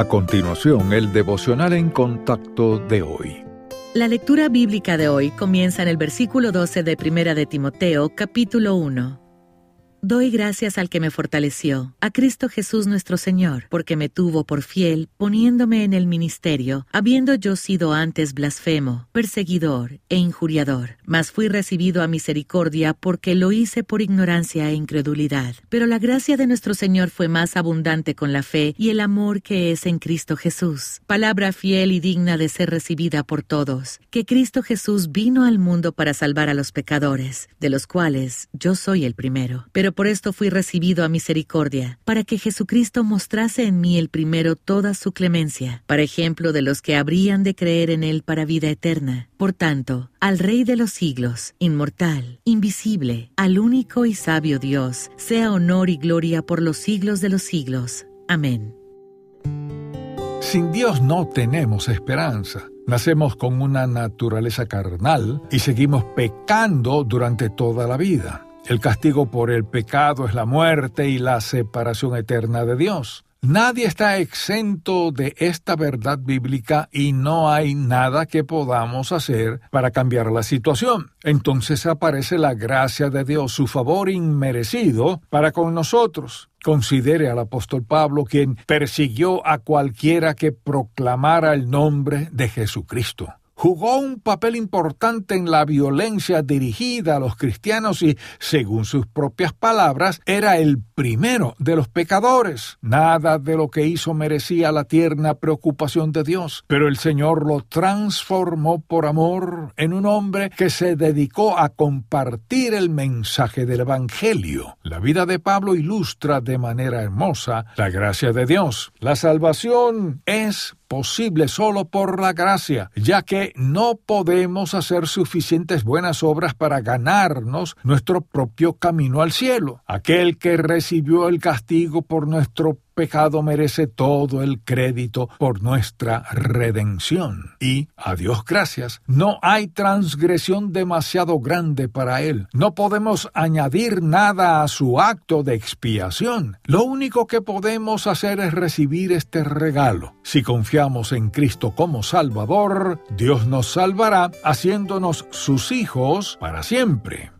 A continuación, el devocional en contacto de hoy. La lectura bíblica de hoy comienza en el versículo 12 de Primera de Timoteo, capítulo 1. Doy gracias al que me fortaleció, a Cristo Jesús nuestro Señor, porque me tuvo por fiel, poniéndome en el ministerio, habiendo yo sido antes blasfemo, perseguidor e injuriador. Mas fui recibido a misericordia porque lo hice por ignorancia e incredulidad. Pero la gracia de nuestro Señor fue más abundante con la fe y el amor que es en Cristo Jesús. Palabra fiel y digna de ser recibida por todos, que Cristo Jesús vino al mundo para salvar a los pecadores, de los cuales yo soy el primero. Pero por esto fui recibido a misericordia, para que Jesucristo mostrase en mí el primero toda su clemencia, para ejemplo de los que habrían de creer en él para vida eterna. Por tanto, al Rey de los siglos, inmortal, invisible, al único y sabio Dios, sea honor y gloria por los siglos de los siglos. Amén. Sin Dios no tenemos esperanza. Nacemos con una naturaleza carnal y seguimos pecando durante toda la vida. El castigo por el pecado es la muerte y la separación eterna de Dios. Nadie está exento de esta verdad bíblica y no hay nada que podamos hacer para cambiar la situación. Entonces aparece la gracia de Dios, su favor inmerecido para con nosotros. Considere al apóstol Pablo quien persiguió a cualquiera que proclamara el nombre de Jesucristo jugó un papel importante en la violencia dirigida a los cristianos y, según sus propias palabras, era el primero de los pecadores. Nada de lo que hizo merecía la tierna preocupación de Dios, pero el Señor lo transformó por amor en un hombre que se dedicó a compartir el mensaje del Evangelio. La vida de Pablo ilustra de manera hermosa la gracia de Dios. La salvación es posible solo por la gracia, ya que no podemos hacer suficientes buenas obras para ganarnos nuestro propio camino al cielo. Aquel que recibió el castigo por nuestro pecado merece todo el crédito por nuestra redención. Y, a Dios gracias, no hay transgresión demasiado grande para Él. No podemos añadir nada a su acto de expiación. Lo único que podemos hacer es recibir este regalo. Si confiamos en Cristo como Salvador, Dios nos salvará haciéndonos sus hijos para siempre.